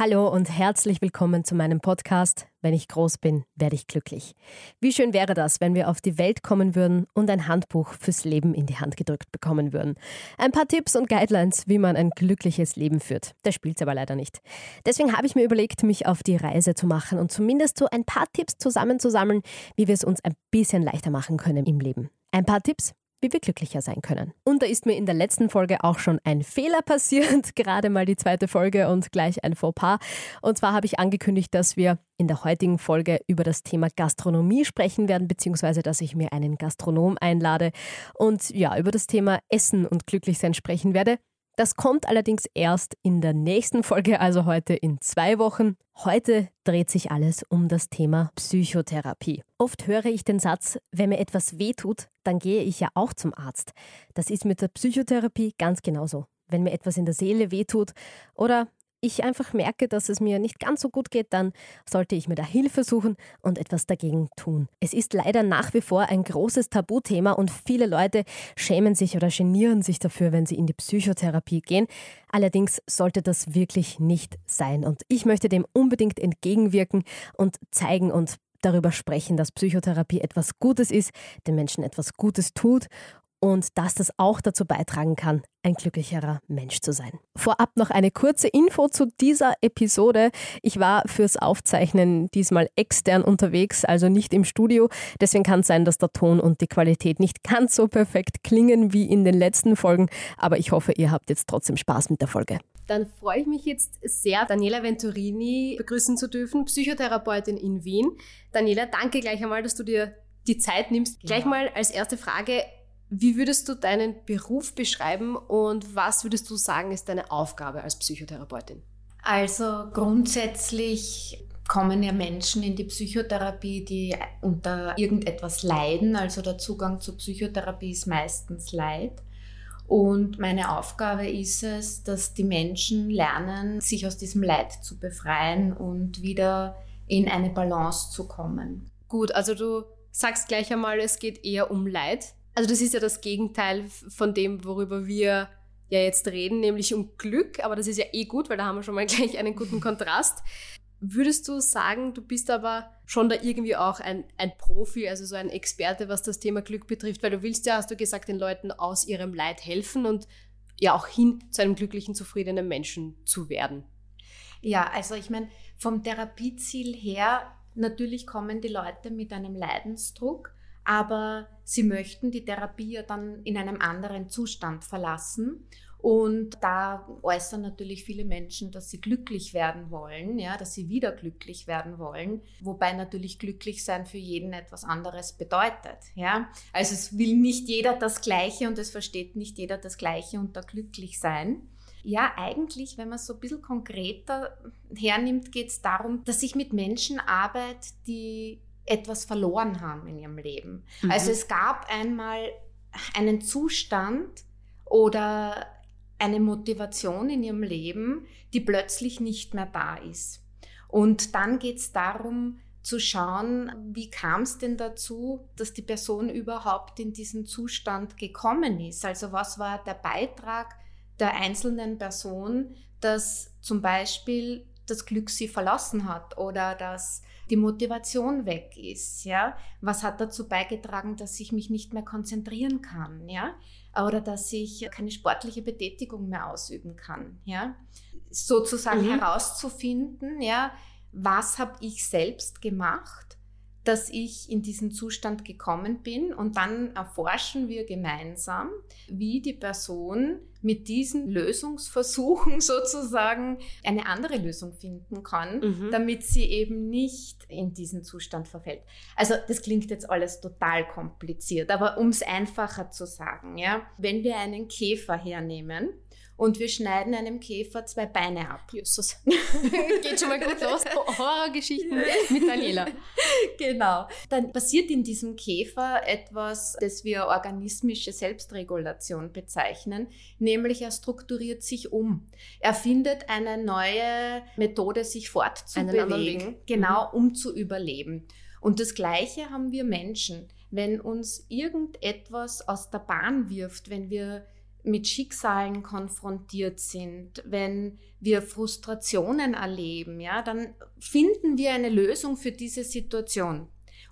Hallo und herzlich willkommen zu meinem Podcast. Wenn ich groß bin, werde ich glücklich. Wie schön wäre das, wenn wir auf die Welt kommen würden und ein Handbuch fürs Leben in die Hand gedrückt bekommen würden. Ein paar Tipps und Guidelines, wie man ein glückliches Leben führt. Das spielt aber leider nicht. Deswegen habe ich mir überlegt, mich auf die Reise zu machen und zumindest so ein paar Tipps zusammenzusammeln, wie wir es uns ein bisschen leichter machen können im Leben. Ein paar Tipps, wie wir glücklicher sein können. Und da ist mir in der letzten Folge auch schon ein Fehler passiert, gerade mal die zweite Folge und gleich ein Fauxpas. Und zwar habe ich angekündigt, dass wir in der heutigen Folge über das Thema Gastronomie sprechen werden, beziehungsweise dass ich mir einen Gastronom einlade und ja, über das Thema Essen und Glücklichsein sprechen werde. Das kommt allerdings erst in der nächsten Folge, also heute in zwei Wochen. Heute dreht sich alles um das Thema Psychotherapie. Oft höre ich den Satz, wenn mir etwas wehtut, dann gehe ich ja auch zum Arzt. Das ist mit der Psychotherapie ganz genauso. Wenn mir etwas in der Seele wehtut oder ich einfach merke, dass es mir nicht ganz so gut geht, dann sollte ich mir da Hilfe suchen und etwas dagegen tun. Es ist leider nach wie vor ein großes Tabuthema und viele Leute schämen sich oder genieren sich dafür, wenn sie in die Psychotherapie gehen. Allerdings sollte das wirklich nicht sein und ich möchte dem unbedingt entgegenwirken und zeigen und darüber sprechen, dass Psychotherapie etwas Gutes ist, den Menschen etwas Gutes tut und dass das auch dazu beitragen kann, ein glücklicherer Mensch zu sein. Vorab noch eine kurze Info zu dieser Episode. Ich war fürs Aufzeichnen diesmal extern unterwegs, also nicht im Studio. Deswegen kann es sein, dass der Ton und die Qualität nicht ganz so perfekt klingen wie in den letzten Folgen, aber ich hoffe, ihr habt jetzt trotzdem Spaß mit der Folge. Dann freue ich mich jetzt sehr, Daniela Venturini begrüßen zu dürfen, Psychotherapeutin in Wien. Daniela, danke gleich einmal, dass du dir die Zeit nimmst. Gleich mal als erste Frage, wie würdest du deinen Beruf beschreiben und was würdest du sagen, ist deine Aufgabe als Psychotherapeutin? Also grundsätzlich kommen ja Menschen in die Psychotherapie, die unter irgendetwas leiden. Also der Zugang zur Psychotherapie ist meistens Leid. Und meine Aufgabe ist es, dass die Menschen lernen, sich aus diesem Leid zu befreien und wieder in eine Balance zu kommen. Gut, also du sagst gleich einmal, es geht eher um Leid. Also das ist ja das Gegenteil von dem, worüber wir ja jetzt reden, nämlich um Glück, aber das ist ja eh gut, weil da haben wir schon mal gleich einen guten Kontrast. Würdest du sagen, du bist aber schon da irgendwie auch ein, ein Profi, also so ein Experte, was das Thema Glück betrifft, weil du willst ja, hast du gesagt, den Leuten aus ihrem Leid helfen und ja auch hin zu einem glücklichen, zufriedenen Menschen zu werden? Ja, also ich meine, vom Therapieziel her, natürlich kommen die Leute mit einem Leidensdruck aber sie möchten die Therapie ja dann in einem anderen Zustand verlassen. Und da äußern natürlich viele Menschen, dass sie glücklich werden wollen, ja, dass sie wieder glücklich werden wollen, wobei natürlich glücklich sein für jeden etwas anderes bedeutet, ja. Also es will nicht jeder das Gleiche und es versteht nicht jeder das Gleiche unter glücklich sein. Ja, eigentlich, wenn man es so ein bisschen konkreter hernimmt, geht es darum, dass ich mit Menschen arbeite, die etwas verloren haben in ihrem Leben. Mhm. Also es gab einmal einen Zustand oder eine Motivation in ihrem Leben, die plötzlich nicht mehr da ist. Und dann geht es darum zu schauen, wie kam es denn dazu, dass die Person überhaupt in diesen Zustand gekommen ist. Also was war der Beitrag der einzelnen Person, dass zum Beispiel das Glück sie verlassen hat oder dass die Motivation weg ist, ja? Was hat dazu beigetragen, dass ich mich nicht mehr konzentrieren kann, ja? Oder dass ich keine sportliche Betätigung mehr ausüben kann, ja? Sozusagen mhm. herauszufinden, ja, was habe ich selbst gemacht, dass ich in diesen Zustand gekommen bin und dann erforschen wir gemeinsam, wie die Person mit diesen Lösungsversuchen sozusagen eine andere Lösung finden kann, mhm. damit sie eben nicht in diesen Zustand verfällt. Also das klingt jetzt alles total kompliziert, aber um es einfacher zu sagen, ja, wenn wir einen Käfer hernehmen und wir schneiden einem Käfer zwei Beine ab. Jesus. Geht schon mal gut los. Horrorgeschichten mit Daniela. Genau. Dann passiert in diesem Käfer etwas, das wir organismische Selbstregulation bezeichnen, nämlich er strukturiert sich um. Er findet eine neue Methode, sich fortzubewegen, genau, mhm. um zu überleben. Und das Gleiche haben wir Menschen. Wenn uns irgendetwas aus der Bahn wirft, wenn wir mit Schicksalen konfrontiert sind, wenn wir Frustrationen erleben, ja, dann finden wir eine Lösung für diese Situation,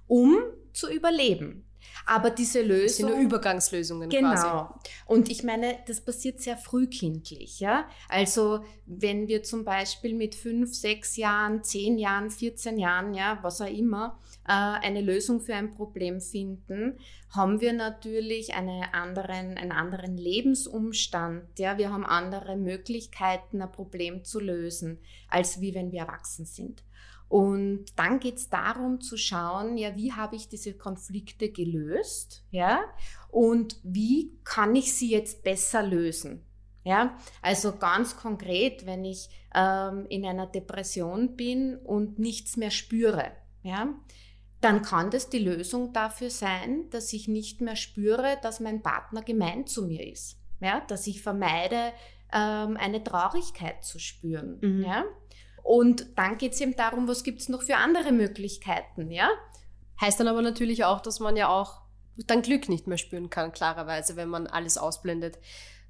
um zu überleben. Aber diese Lösung. Das sind nur Übergangslösungen genau. quasi. Genau. Und ich meine, das passiert sehr frühkindlich, ja. Also, wenn wir zum Beispiel mit fünf, sechs Jahren, zehn Jahren, 14 Jahren, ja, was auch immer, äh, eine Lösung für ein Problem finden, haben wir natürlich eine anderen, einen anderen Lebensumstand, ja. Wir haben andere Möglichkeiten, ein Problem zu lösen, als wie wenn wir erwachsen sind. Und dann geht es darum zu schauen, ja, wie habe ich diese Konflikte gelöst, ja, und wie kann ich sie jetzt besser lösen. Ja, also ganz konkret, wenn ich ähm, in einer Depression bin und nichts mehr spüre, ja, dann kann das die Lösung dafür sein, dass ich nicht mehr spüre, dass mein Partner gemein zu mir ist, ja, dass ich vermeide, ähm, eine Traurigkeit zu spüren, mhm. ja. Und dann geht es eben darum, was gibt es noch für andere Möglichkeiten, ja? Heißt dann aber natürlich auch, dass man ja auch dann Glück nicht mehr spüren kann, klarerweise, wenn man alles ausblendet,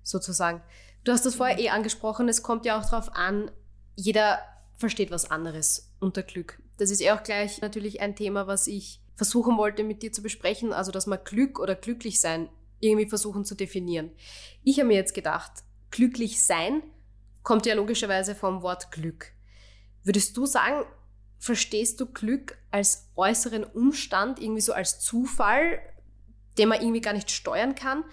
sozusagen. Du hast das vorher eh angesprochen, es kommt ja auch darauf an, jeder versteht was anderes unter Glück. Das ist eh auch gleich natürlich ein Thema, was ich versuchen wollte mit dir zu besprechen, also dass man Glück oder glücklich sein irgendwie versuchen zu definieren. Ich habe mir jetzt gedacht, glücklich sein kommt ja logischerweise vom Wort Glück. Würdest du sagen, verstehst du Glück als äußeren Umstand, irgendwie so als Zufall, den man irgendwie gar nicht steuern kann?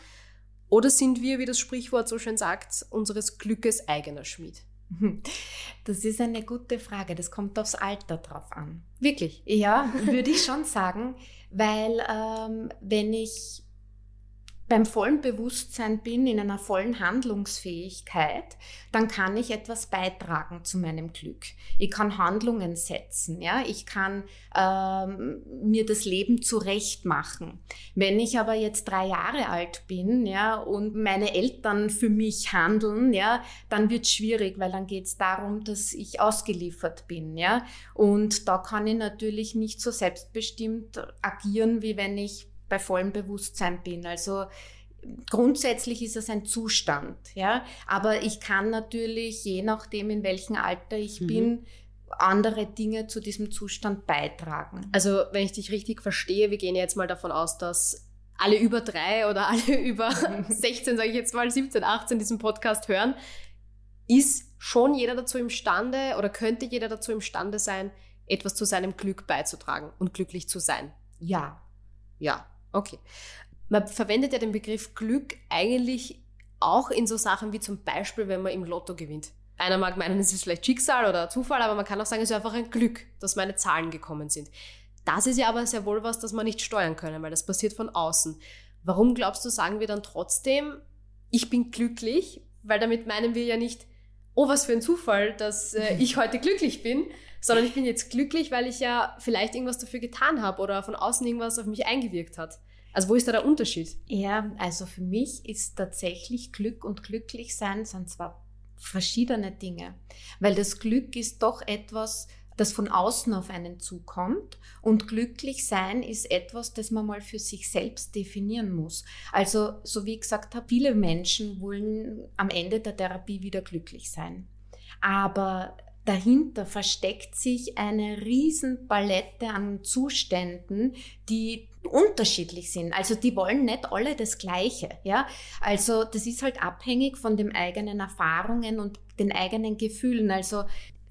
Oder sind wir, wie das Sprichwort so schön sagt, unseres Glückes eigener Schmied? Das ist eine gute Frage. Das kommt aufs Alter drauf an. Wirklich? Ja, würde ich schon sagen, weil ähm, wenn ich beim vollen Bewusstsein bin, in einer vollen Handlungsfähigkeit, dann kann ich etwas beitragen zu meinem Glück. Ich kann Handlungen setzen, ja, ich kann ähm, mir das Leben zurecht machen. Wenn ich aber jetzt drei Jahre alt bin, ja, und meine Eltern für mich handeln, ja, dann wird es schwierig, weil dann geht es darum, dass ich ausgeliefert bin, ja, und da kann ich natürlich nicht so selbstbestimmt agieren, wie wenn ich bei vollem Bewusstsein bin. Also grundsätzlich ist es ein Zustand, ja. Aber ich kann natürlich, je nachdem, in welchem Alter ich mhm. bin, andere Dinge zu diesem Zustand beitragen. Also, wenn ich dich richtig verstehe, wir gehen jetzt mal davon aus, dass alle über drei oder alle über 16, sage ich jetzt mal, 17, 18 diesen Podcast hören, ist schon jeder dazu imstande oder könnte jeder dazu imstande sein, etwas zu seinem Glück beizutragen und glücklich zu sein? Ja. Ja. Okay. Man verwendet ja den Begriff Glück eigentlich auch in so Sachen wie zum Beispiel, wenn man im Lotto gewinnt. Einer mag meinen, es ist vielleicht Schicksal oder Zufall, aber man kann auch sagen, es ist einfach ein Glück, dass meine Zahlen gekommen sind. Das ist ja aber sehr wohl was, das man nicht steuern können, weil das passiert von außen. Warum glaubst du, sagen wir dann trotzdem, ich bin glücklich? Weil damit meinen wir ja nicht, oh, was für ein Zufall, dass äh, ich heute glücklich bin, sondern ich bin jetzt glücklich, weil ich ja vielleicht irgendwas dafür getan habe oder von außen irgendwas auf mich eingewirkt hat. Also wo ist da der Unterschied? Ja, also für mich ist tatsächlich Glück und Glücklichsein sind zwar verschiedene Dinge, weil das Glück ist doch etwas, das von außen auf einen zukommt und glücklich sein ist etwas, das man mal für sich selbst definieren muss. Also, so wie ich gesagt habe, viele Menschen wollen am Ende der Therapie wieder glücklich sein. Aber dahinter versteckt sich eine riesen Palette an Zuständen, die unterschiedlich sind. Also die wollen nicht alle das Gleiche, ja. Also das ist halt abhängig von den eigenen Erfahrungen und den eigenen Gefühlen. Also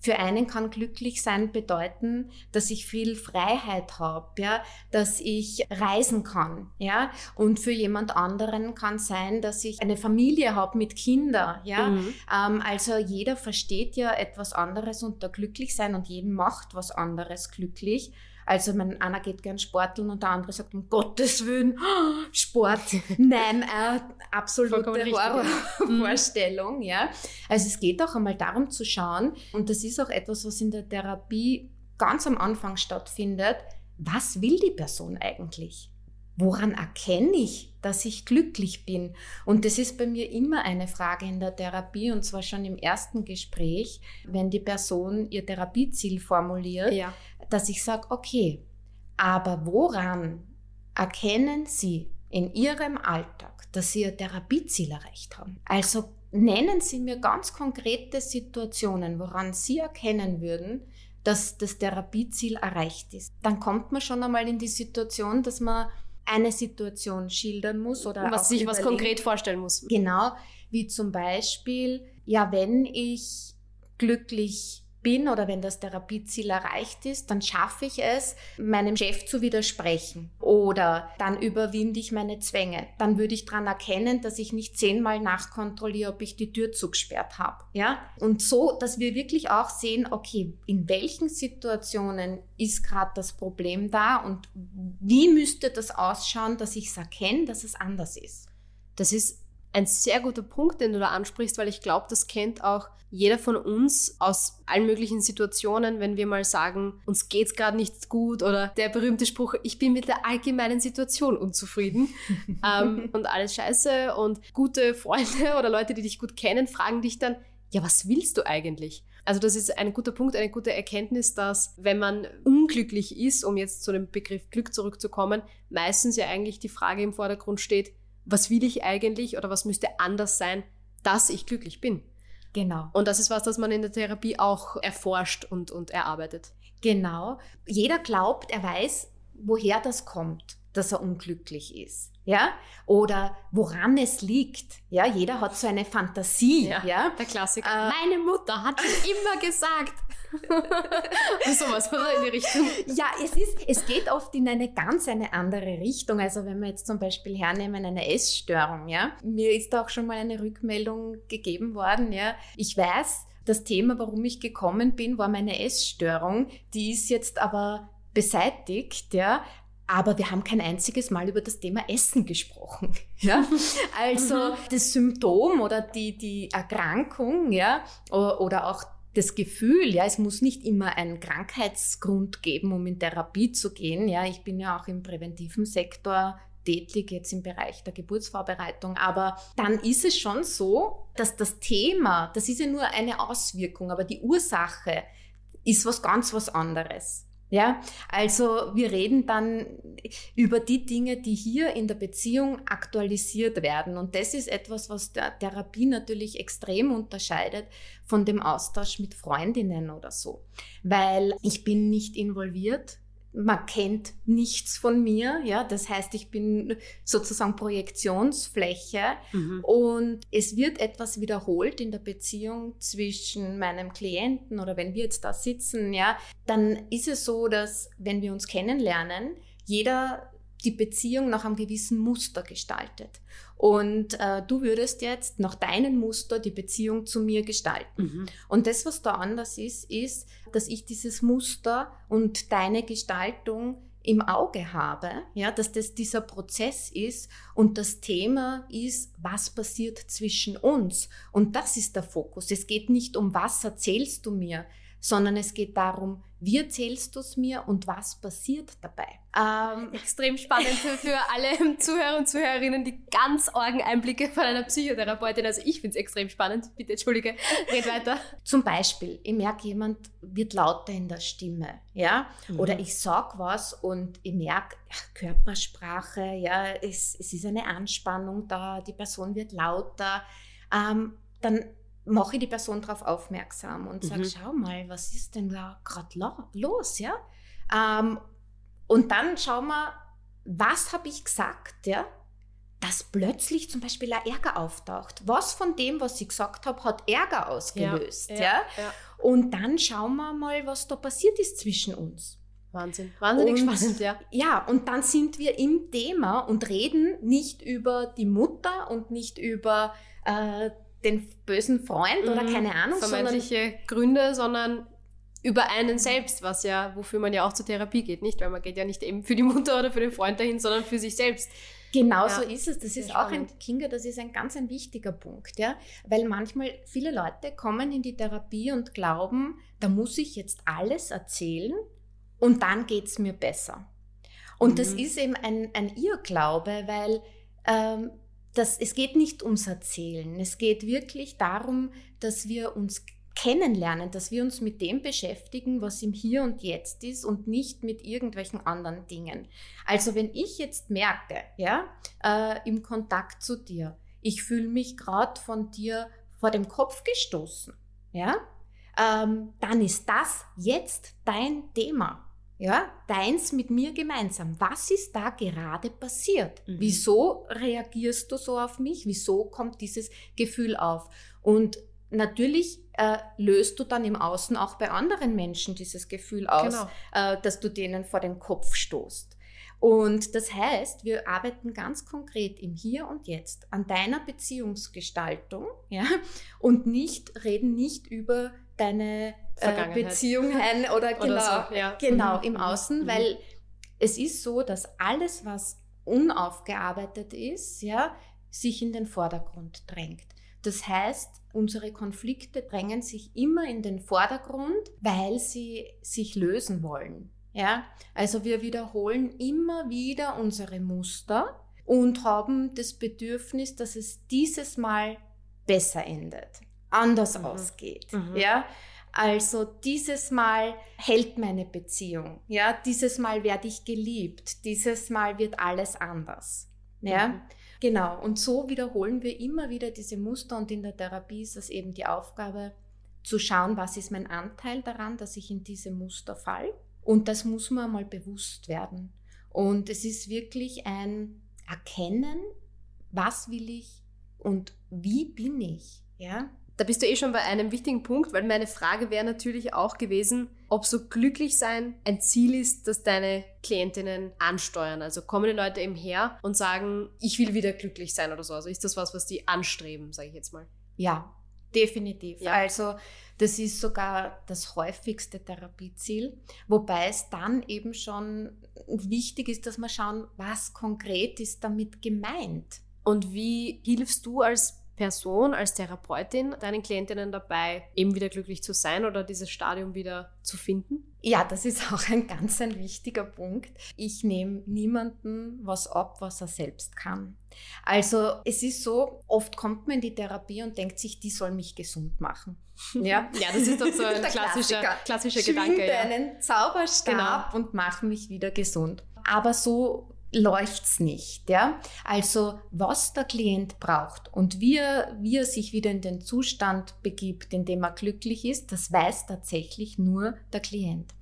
für einen kann glücklich sein bedeuten, dass ich viel Freiheit habe, ja, dass ich reisen kann, ja, und für jemand anderen kann sein, dass ich eine Familie habe mit Kindern, ja. Mhm. Ähm, also jeder versteht ja etwas anderes unter glücklich sein und jeden macht was anderes glücklich. Also mein einer geht gern sporteln und der andere sagt, um Gottes Willen, Sport. Nein, äh, absolute Horrorvorstellung, ja. Also es geht auch einmal darum zu schauen, und das ist auch etwas, was in der Therapie ganz am Anfang stattfindet, was will die Person eigentlich? Woran erkenne ich, dass ich glücklich bin? Und das ist bei mir immer eine Frage in der Therapie und zwar schon im ersten Gespräch, wenn die Person ihr Therapieziel formuliert, ja dass ich sage, okay, aber woran erkennen Sie in Ihrem Alltag, dass Sie Ihr Therapieziel erreicht haben? Also nennen Sie mir ganz konkrete Situationen, woran Sie erkennen würden, dass das Therapieziel erreicht ist. Dann kommt man schon einmal in die Situation, dass man eine Situation schildern muss oder was sich was konkret vorstellen muss. Genau, wie zum Beispiel, ja, wenn ich glücklich bin oder wenn das Therapieziel erreicht ist, dann schaffe ich es, meinem Chef zu widersprechen oder dann überwinde ich meine Zwänge. Dann würde ich daran erkennen, dass ich nicht zehnmal nachkontrolliere, ob ich die Tür zugesperrt habe. Ja? Und so, dass wir wirklich auch sehen, okay, in welchen Situationen ist gerade das Problem da und wie müsste das ausschauen, dass ich es erkenne, dass es anders ist. Das ist ein sehr guter Punkt, den du da ansprichst, weil ich glaube, das kennt auch jeder von uns aus allen möglichen Situationen, wenn wir mal sagen, uns geht's gerade nicht gut oder der berühmte Spruch, ich bin mit der allgemeinen Situation unzufrieden ähm, und alles scheiße und gute Freunde oder Leute, die dich gut kennen, fragen dich dann, ja, was willst du eigentlich? Also das ist ein guter Punkt, eine gute Erkenntnis, dass wenn man unglücklich ist, um jetzt zu dem Begriff Glück zurückzukommen, meistens ja eigentlich die Frage im Vordergrund steht, was will ich eigentlich oder was müsste anders sein, dass ich glücklich bin. Genau. Und das ist was, das man in der Therapie auch erforscht und, und erarbeitet. Genau. Jeder glaubt, er weiß, woher das kommt, dass er unglücklich ist ja, oder woran es liegt. Ja, jeder hat so eine Fantasie, ja. ja? Der Klassiker. Äh, Meine Mutter hat immer gesagt. Sowas, oder in die Richtung. Ja, es ist, es geht oft in eine ganz eine andere Richtung. Also wenn wir jetzt zum Beispiel hernehmen eine Essstörung, ja, mir ist auch schon mal eine Rückmeldung gegeben worden, ja. Ich weiß, das Thema, warum ich gekommen bin, war meine Essstörung. Die ist jetzt aber beseitigt, ja, aber wir haben kein einziges Mal über das Thema Essen gesprochen. Ja? Also mhm. das Symptom oder die, die Erkrankung ja, oder auch das Gefühl, ja, es muss nicht immer einen Krankheitsgrund geben, um in Therapie zu gehen. Ja, ich bin ja auch im präventiven Sektor tätig, jetzt im Bereich der Geburtsvorbereitung. Aber dann ist es schon so, dass das Thema, das ist ja nur eine Auswirkung, aber die Ursache ist was ganz was anderes. Ja, also wir reden dann über die Dinge, die hier in der Beziehung aktualisiert werden. Und das ist etwas, was der Therapie natürlich extrem unterscheidet von dem Austausch mit Freundinnen oder so. Weil ich bin nicht involviert man kennt nichts von mir, ja, das heißt, ich bin sozusagen Projektionsfläche. Mhm. und es wird etwas wiederholt in der Beziehung zwischen meinem Klienten oder wenn wir jetzt da sitzen, ja, dann ist es so, dass wenn wir uns kennenlernen, jeder die Beziehung nach einem gewissen Muster gestaltet. Und äh, du würdest jetzt nach deinem Muster die Beziehung zu mir gestalten. Mhm. Und das, was da anders ist, ist, dass ich dieses Muster und deine Gestaltung im Auge habe, ja, dass das dieser Prozess ist und das Thema ist, was passiert zwischen uns. Und das ist der Fokus. Es geht nicht um, was erzählst du mir, sondern es geht darum, wie erzählst du es mir und was passiert dabei? Ähm, Extrem spannend für, alle Zuhörer und Zuhörerinnen, die ganz argen Einblicke von einer Psychotherapeutin. Also ich finde es extrem spannend. Bitte entschuldige, red weiter. Zum Beispiel, ich merke, jemand wird lauter in der Stimme, ja, mhm. oder ich sag was und ich merke Körpersprache, ja, es, es ist eine Anspannung da, die Person wird lauter. Ähm, dann mache ich die Person darauf aufmerksam und sage, mhm. schau mal, was ist denn da gerade los, ja? Ähm, und dann schauen wir, was habe ich gesagt, ja? Dass plötzlich zum Beispiel ein Ärger auftaucht. Was von dem, was ich gesagt habe, hat Ärger ausgelöst, ja, ja, ja? Und dann schauen wir mal, was da passiert ist zwischen uns. Wahnsinn, wahnsinnig und, spannend, ja. Ja, und dann sind wir im Thema und reden nicht über die Mutter und nicht über äh, den bösen Freund oder mhm. keine Ahnung. Vermeintliche sondern, Gründe, sondern über einen selbst, was ja, wofür man ja auch zur Therapie geht, nicht? Weil man geht ja nicht eben für die Mutter oder für den Freund dahin, sondern für sich selbst. Genau ja, so ist es. Das ist auch spannend. ein, Kinga, das ist ein ganz ein wichtiger Punkt, ja. Weil manchmal viele Leute kommen in die Therapie und glauben, da muss ich jetzt alles erzählen und dann geht es mir besser. Und mhm. das ist eben ein, ein Irrglaube, weil ähm, das, es geht nicht ums Erzählen. Es geht wirklich darum, dass wir uns kennenlernen, dass wir uns mit dem beschäftigen, was im Hier und Jetzt ist und nicht mit irgendwelchen anderen Dingen. Also wenn ich jetzt merke, ja, äh, im Kontakt zu dir, ich fühle mich gerade von dir vor dem Kopf gestoßen, ja, ähm, dann ist das jetzt dein Thema. Ja, deins mit mir gemeinsam. Was ist da gerade passiert? Mhm. Wieso reagierst du so auf mich? Wieso kommt dieses Gefühl auf? Und natürlich äh, löst du dann im Außen auch bei anderen Menschen dieses Gefühl aus, genau. äh, dass du denen vor den Kopf stoßt. Und das heißt, wir arbeiten ganz konkret im Hier und Jetzt an deiner Beziehungsgestaltung, ja, und nicht reden nicht über deine äh, Beziehungen oder genau, oder so, ja. genau mhm. im Außen, mhm. weil es ist so, dass alles, was unaufgearbeitet ist, ja, sich in den Vordergrund drängt. Das heißt, unsere Konflikte drängen sich immer in den Vordergrund, weil sie sich lösen wollen. Ja, also wir wiederholen immer wieder unsere Muster und haben das Bedürfnis, dass es dieses Mal besser endet, anders mhm. ausgeht. Mhm. Ja, also dieses Mal hält meine Beziehung. Ja, dieses Mal werde ich geliebt. Dieses Mal wird alles anders. Ja. Mhm. Genau, und so wiederholen wir immer wieder diese Muster und in der Therapie ist es eben die Aufgabe zu schauen, was ist mein Anteil daran, dass ich in diese Muster fall. Und das muss man mal bewusst werden. Und es ist wirklich ein Erkennen, was will ich und wie bin ich, ja? Da bist du eh schon bei einem wichtigen Punkt, weil meine Frage wäre natürlich auch gewesen, ob so glücklich sein ein Ziel ist, das deine Klientinnen ansteuern. Also kommen die Leute eben her und sagen, ich will wieder glücklich sein oder so. Also ist das was, was die anstreben, sage ich jetzt mal? Ja, definitiv. Ja. Also das ist sogar das häufigste Therapieziel, wobei es dann eben schon wichtig ist, dass wir schauen, was konkret ist damit gemeint. Und wie hilfst du als Person, als Therapeutin deinen Klientinnen dabei, eben wieder glücklich zu sein oder dieses Stadium wieder zu finden? Ja, das ist auch ein ganz ein wichtiger Punkt. Ich nehme niemanden was ab, was er selbst kann. Also es ist so, oft kommt man in die Therapie und denkt sich, die soll mich gesund machen. Ja, ja das ist doch so ein klassischer, klassischer Gedanke. Ja. einen Zauberstab genau. und mache mich wieder gesund. Aber so läuft's nicht. Ja? Also was der Klient braucht und wie er, wie er sich wieder in den Zustand begibt, in dem er glücklich ist, das weiß tatsächlich nur der Klient.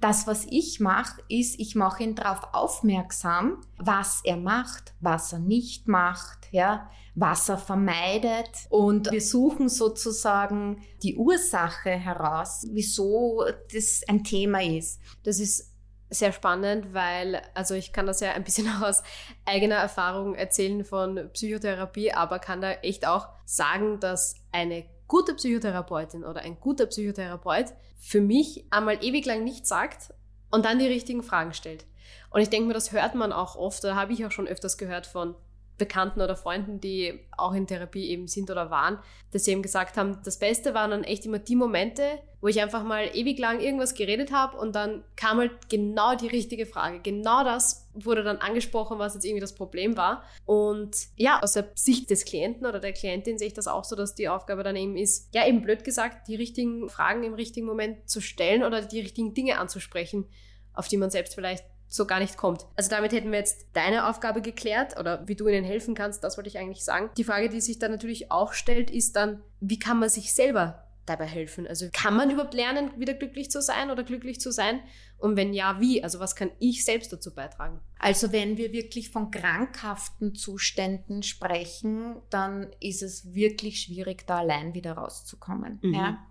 Das, was ich mache, ist, ich mache ihn darauf aufmerksam, was er macht, was er nicht macht, ja, was er vermeidet. Und wir suchen sozusagen die Ursache heraus, wieso das ein Thema ist. Das ist sehr spannend, weil, also ich kann das ja ein bisschen aus eigener Erfahrung erzählen von Psychotherapie, aber kann da echt auch sagen, dass eine gute Psychotherapeutin oder ein guter Psychotherapeut für mich einmal ewig lang nichts sagt und dann die richtigen Fragen stellt. Und ich denke mir, das hört man auch oft, oder habe ich auch schon öfters gehört von Bekannten oder Freunden, die auch in Therapie eben sind oder waren, dass sie eben gesagt haben, das Beste waren dann echt immer die Momente, wo ich einfach mal ewig lang irgendwas geredet habe und dann kam halt genau die richtige Frage. Genau das wurde dann angesprochen, was jetzt irgendwie das Problem war. Und ja, aus der Sicht des Klienten oder der Klientin sehe ich das auch so, dass die Aufgabe dann eben ist, ja eben blöd gesagt, die richtigen Fragen im richtigen Moment zu stellen oder die richtigen Dinge anzusprechen, auf die man selbst vielleicht so gar nicht kommt. Also damit hätten wir jetzt deine Aufgabe geklärt oder wie du ihnen helfen kannst, das wollte ich eigentlich sagen. Die Frage, die sich dann natürlich auch stellt, ist dann, wie kann man sich selber dabei helfen? Also kann man überhaupt lernen, wieder glücklich zu sein oder glücklich zu sein? Und wenn ja, wie? Also was kann ich selbst dazu beitragen? Also wenn wir wirklich von krankhaften Zuständen sprechen, dann ist es wirklich schwierig, da allein wieder rauszukommen. Mhm. Ja?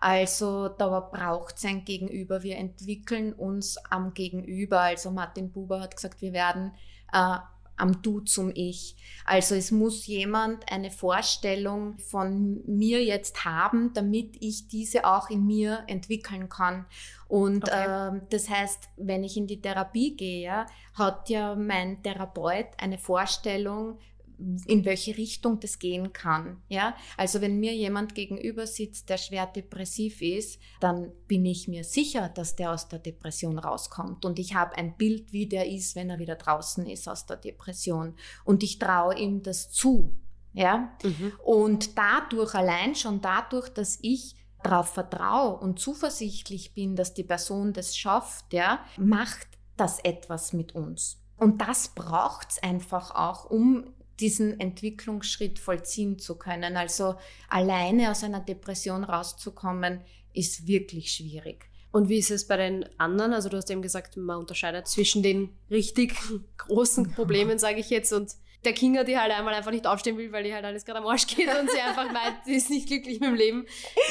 Also da braucht es ein Gegenüber. Wir entwickeln uns am Gegenüber. Also Martin Buber hat gesagt, wir werden äh, am Du zum Ich. Also es muss jemand eine Vorstellung von mir jetzt haben, damit ich diese auch in mir entwickeln kann. Und okay. äh, das heißt, wenn ich in die Therapie gehe, hat ja mein Therapeut eine Vorstellung, in welche Richtung das gehen kann. Ja, also wenn mir jemand gegenüber sitzt, der schwer depressiv ist, dann bin ich mir sicher, dass der aus der Depression rauskommt und ich habe ein Bild, wie der ist, wenn er wieder draußen ist aus der Depression und ich traue ihm das zu. Ja, mhm. und dadurch allein schon dadurch, dass ich darauf vertraue und zuversichtlich bin, dass die Person das schafft, ja, macht das etwas mit uns. Und das braucht es einfach auch, um diesen Entwicklungsschritt vollziehen zu können. Also alleine aus einer Depression rauszukommen, ist wirklich schwierig. Und wie ist es bei den anderen? Also du hast eben gesagt, man unterscheidet zwischen den richtig großen Problemen, sage ich jetzt, und der Kinga, die halt einmal einfach nicht aufstehen will, weil die halt alles gerade am Arsch geht und sie einfach meint, sie ist nicht glücklich mit dem Leben.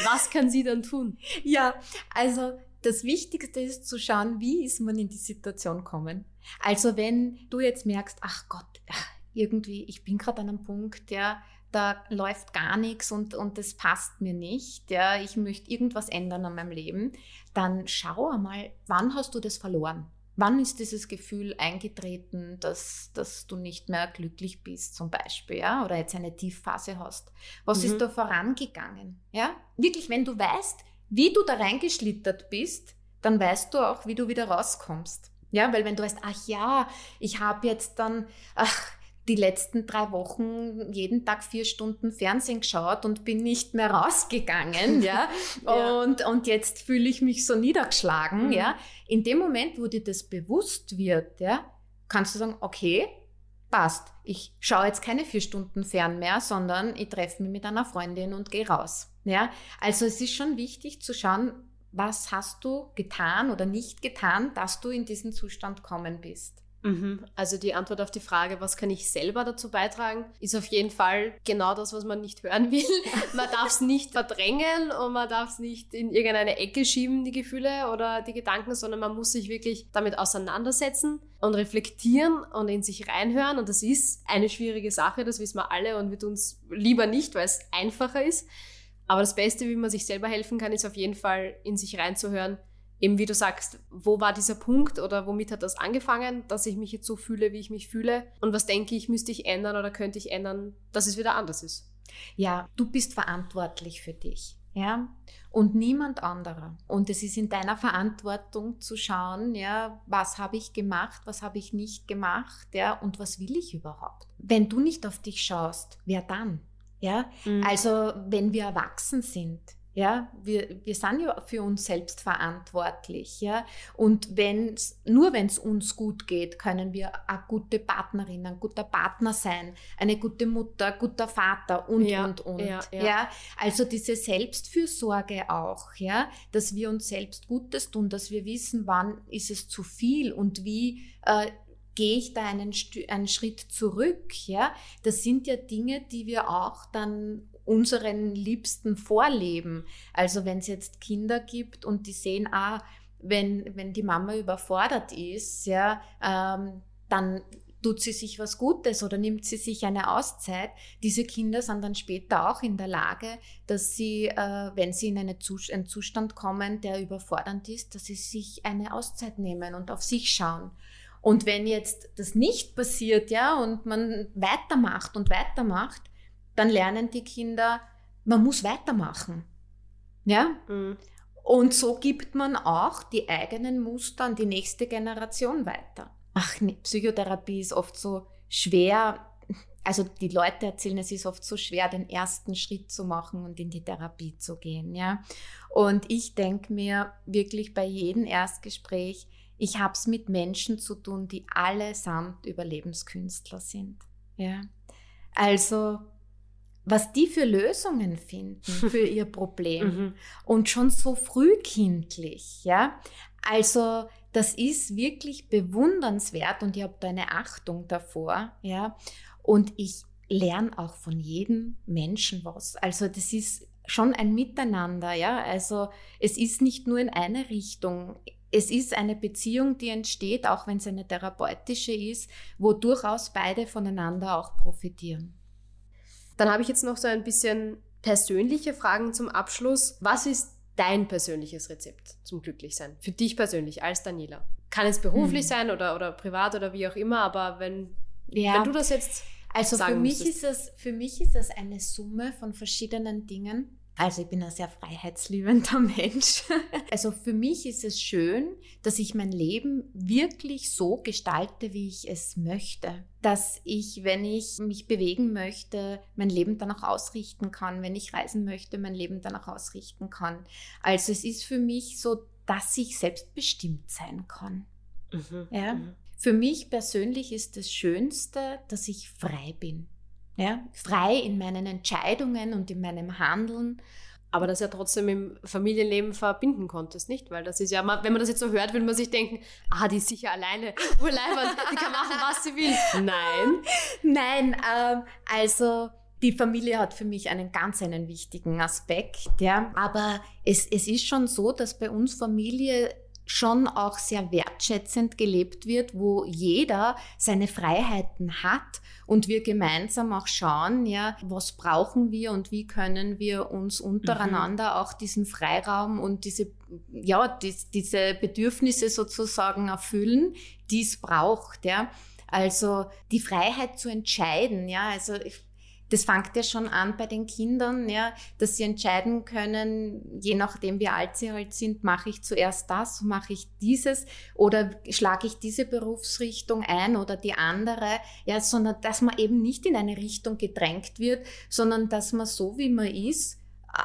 Was kann sie dann tun? Ja, also das Wichtigste ist zu schauen, wie ist man in die Situation kommen. Also wenn du jetzt merkst, ach Gott, irgendwie, ich bin gerade an einem Punkt, ja, da läuft gar nichts und, und das passt mir nicht, ja, ich möchte irgendwas ändern an meinem Leben, dann schau einmal, wann hast du das verloren? Wann ist dieses Gefühl eingetreten, dass, dass du nicht mehr glücklich bist, zum Beispiel, ja, oder jetzt eine Tiefphase hast? Was mhm. ist da vorangegangen? Ja, wirklich, wenn du weißt, wie du da reingeschlittert bist, dann weißt du auch, wie du wieder rauskommst. Ja, weil wenn du weißt, ach ja, ich habe jetzt dann, ach, die letzten drei Wochen jeden Tag vier Stunden Fernsehen geschaut und bin nicht mehr rausgegangen, ja. ja. Und, und jetzt fühle ich mich so niedergeschlagen, mhm. ja. In dem Moment, wo dir das bewusst wird, ja, kannst du sagen, okay, passt. Ich schaue jetzt keine vier Stunden fern mehr, sondern ich treffe mich mit einer Freundin und gehe raus. Ja, also es ist schon wichtig zu schauen, was hast du getan oder nicht getan, dass du in diesen Zustand kommen bist. Mhm. Also die Antwort auf die Frage, was kann ich selber dazu beitragen, ist auf jeden Fall genau das, was man nicht hören will. man darf es nicht verdrängen und man darf es nicht in irgendeine Ecke schieben, die Gefühle oder die Gedanken, sondern man muss sich wirklich damit auseinandersetzen und reflektieren und in sich reinhören. Und das ist eine schwierige Sache, das wissen wir alle und wir tun es lieber nicht, weil es einfacher ist. Aber das Beste, wie man sich selber helfen kann, ist auf jeden Fall in sich reinzuhören. Eben wie du sagst, wo war dieser Punkt oder womit hat das angefangen, dass ich mich jetzt so fühle, wie ich mich fühle? Und was denke ich, müsste ich ändern oder könnte ich ändern, dass es wieder anders ist? Ja, du bist verantwortlich für dich. Ja, und niemand anderer. Und es ist in deiner Verantwortung zu schauen, ja, was habe ich gemacht, was habe ich nicht gemacht, ja, und was will ich überhaupt? Wenn du nicht auf dich schaust, wer dann? Ja, mhm. also wenn wir erwachsen sind, ja, wir, wir sind ja für uns selbst verantwortlich, ja. Und wenn's, nur wenn es uns gut geht, können wir eine gute Partnerin, ein guter Partner sein, eine gute Mutter, ein guter Vater und, ja, und, und. Ja, ja. ja, Also diese Selbstfürsorge auch, ja, dass wir uns selbst Gutes tun, dass wir wissen, wann ist es zu viel und wie äh, gehe ich da einen, einen Schritt zurück, ja. Das sind ja Dinge, die wir auch dann unseren Liebsten vorleben. Also wenn es jetzt Kinder gibt und die sehen, ah, wenn, wenn die Mama überfordert ist, ja, ähm, dann tut sie sich was Gutes oder nimmt sie sich eine Auszeit. Diese Kinder sind dann später auch in der Lage, dass sie, äh, wenn sie in eine Zus einen Zustand kommen, der überfordernd ist, dass sie sich eine Auszeit nehmen und auf sich schauen. Und wenn jetzt das nicht passiert, ja, und man weitermacht und weitermacht, dann lernen die Kinder, man muss weitermachen. Ja? Mhm. Und so gibt man auch die eigenen Muster an die nächste Generation weiter. Ach, nee, Psychotherapie ist oft so schwer. Also die Leute erzählen, es ist oft so schwer, den ersten Schritt zu machen und in die Therapie zu gehen. Ja? Und ich denke mir wirklich bei jedem Erstgespräch, ich habe es mit Menschen zu tun, die allesamt Überlebenskünstler sind. Ja? Also was die für Lösungen finden für ihr Problem mhm. und schon so frühkindlich, ja. Also das ist wirklich bewundernswert und ich habe da eine Achtung davor, ja. Und ich lerne auch von jedem Menschen was. Also das ist schon ein Miteinander, ja. Also es ist nicht nur in eine Richtung. Es ist eine Beziehung, die entsteht, auch wenn es eine therapeutische ist, wo durchaus beide voneinander auch profitieren. Dann habe ich jetzt noch so ein bisschen persönliche Fragen zum Abschluss. Was ist dein persönliches Rezept zum Glücklichsein? Für dich persönlich als Daniela? Kann es beruflich hm. sein oder, oder privat oder wie auch immer, aber wenn, ja. wenn du das jetzt also für mich, ist es, für mich ist es eine Summe von verschiedenen Dingen. Also ich bin ein sehr freiheitsliebender Mensch. Also für mich ist es schön, dass ich mein Leben wirklich so gestalte, wie ich es möchte. Dass ich, wenn ich mich bewegen möchte, mein Leben danach ausrichten kann. Wenn ich reisen möchte, mein Leben danach ausrichten kann. Also es ist für mich so, dass ich selbstbestimmt sein kann. Mhm. Ja? Mhm. Für mich persönlich ist das Schönste, dass ich frei bin. Ja? Frei in meinen Entscheidungen und in meinem Handeln. Aber das ja trotzdem im Familienleben verbinden konntest, nicht? Weil das ist ja, wenn man das jetzt so hört, würde man sich denken, ah, die ist sicher alleine, urleibend, die kann machen, was sie will. Nein. Nein, ähm, also die Familie hat für mich einen ganz einen wichtigen Aspekt, ja. Aber es, es ist schon so, dass bei uns Familie schon auch sehr wertschätzend gelebt wird, wo jeder seine Freiheiten hat und wir gemeinsam auch schauen, ja, was brauchen wir und wie können wir uns untereinander mhm. auch diesen Freiraum und diese, ja, die, diese Bedürfnisse sozusagen erfüllen, die es braucht, ja. Also die Freiheit zu entscheiden, ja, also ich, das fängt ja schon an bei den Kindern, ja, dass sie entscheiden können, je nachdem wie alt sie halt sind, mache ich zuerst das, mache ich dieses oder schlage ich diese Berufsrichtung ein oder die andere, ja, sondern dass man eben nicht in eine Richtung gedrängt wird, sondern dass man so wie man ist,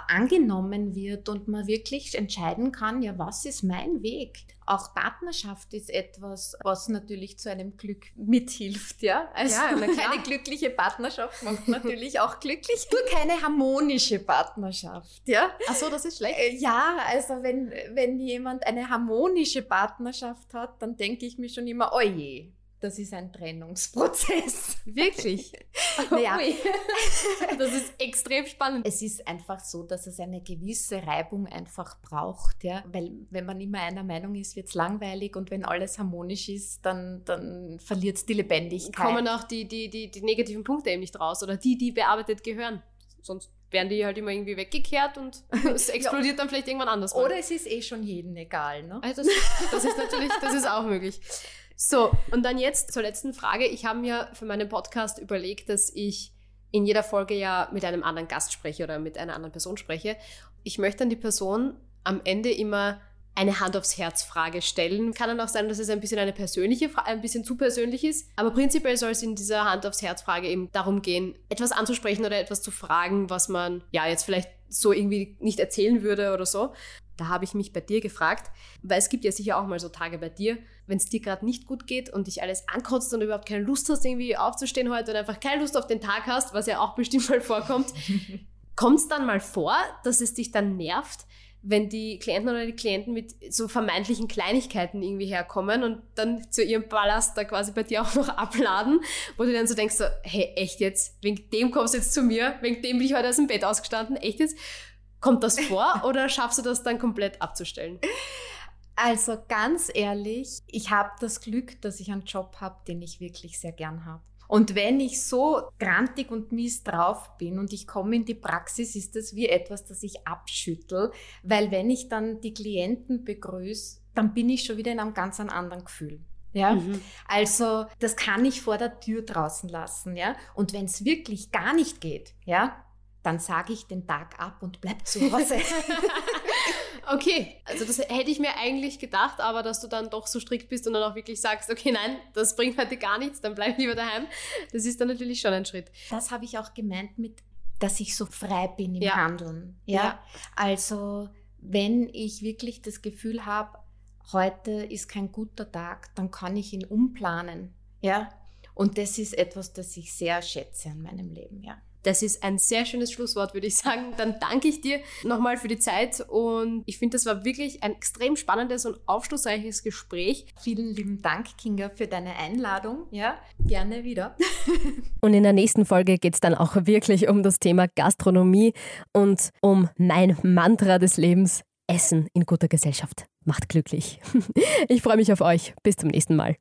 angenommen wird und man wirklich entscheiden kann, ja, was ist mein Weg? Auch Partnerschaft ist etwas, was natürlich zu einem Glück mithilft, ja. Also ja, eine glückliche Partnerschaft macht natürlich auch glücklich, nur keine harmonische Partnerschaft, ja. Ach so, das ist schlecht. Äh, ja, also wenn, wenn jemand eine harmonische Partnerschaft hat, dann denke ich mir schon immer, oje, oh das ist ein Trennungsprozess. Wirklich? naja. das ist extrem spannend. Es ist einfach so, dass es eine gewisse Reibung einfach braucht, ja. Weil wenn man immer einer Meinung ist, wird es langweilig und wenn alles harmonisch ist, dann, dann verliert es die Lebendigkeit. Kommen auch die, die, die, die negativen Punkte eben nicht raus oder die, die bearbeitet gehören. Sonst werden die halt immer irgendwie weggekehrt und es explodiert dann vielleicht irgendwann anders. Oder es ist eh schon jedem egal, ne? Also das, das ist natürlich, das ist auch möglich. So, und dann jetzt zur letzten Frage. Ich habe mir für meinen Podcast überlegt, dass ich in jeder Folge ja mit einem anderen Gast spreche oder mit einer anderen Person spreche. Ich möchte an die Person am Ende immer eine Hand aufs Herz Frage stellen. Kann dann auch sein, dass es ein bisschen eine persönliche Frage, ein bisschen zu persönlich ist. Aber prinzipiell soll es in dieser Hand aufs Herz Frage eben darum gehen, etwas anzusprechen oder etwas zu fragen, was man ja jetzt vielleicht so irgendwie nicht erzählen würde oder so. Da habe ich mich bei dir gefragt, weil es gibt ja sicher auch mal so Tage bei dir, wenn es dir gerade nicht gut geht und dich alles ankotzt und überhaupt keine Lust hast, irgendwie aufzustehen heute und einfach keine Lust auf den Tag hast, was ja auch bestimmt mal vorkommt. Kommt es dann mal vor, dass es dich dann nervt, wenn die Klienten oder die Klienten mit so vermeintlichen Kleinigkeiten irgendwie herkommen und dann zu ihrem Ballast da quasi bei dir auch noch abladen, wo du dann so denkst, so, hey, echt jetzt? Wegen dem kommst du jetzt zu mir? Wegen dem bin ich heute aus dem Bett ausgestanden? Echt jetzt? Kommt das vor oder schaffst du das dann komplett abzustellen? Also ganz ehrlich, ich habe das Glück, dass ich einen Job habe, den ich wirklich sehr gern habe. Und wenn ich so grantig und mies drauf bin und ich komme in die Praxis, ist das wie etwas, das ich abschüttel, weil wenn ich dann die Klienten begrüße, dann bin ich schon wieder in einem ganz anderen Gefühl. Ja, mhm. also das kann ich vor der Tür draußen lassen, ja. Und wenn es wirklich gar nicht geht, ja, dann sage ich den Tag ab und bleib zu Hause. Okay, also das hätte ich mir eigentlich gedacht, aber dass du dann doch so strikt bist und dann auch wirklich sagst, okay, nein, das bringt heute gar nichts, dann bleib lieber daheim. Das ist dann natürlich schon ein Schritt. Das habe ich auch gemeint mit, dass ich so frei bin im ja. Handeln. Ja? ja, also wenn ich wirklich das Gefühl habe, heute ist kein guter Tag, dann kann ich ihn umplanen. Ja, und das ist etwas, das ich sehr schätze an meinem Leben. Ja. Das ist ein sehr schönes Schlusswort, würde ich sagen. Dann danke ich dir nochmal für die Zeit und ich finde, das war wirklich ein extrem spannendes und aufschlussreiches Gespräch. Vielen lieben Dank, Kinga, für deine Einladung. Ja, gerne wieder. Und in der nächsten Folge geht es dann auch wirklich um das Thema Gastronomie und um mein Mantra des Lebens. Essen in guter Gesellschaft macht glücklich. Ich freue mich auf euch. Bis zum nächsten Mal.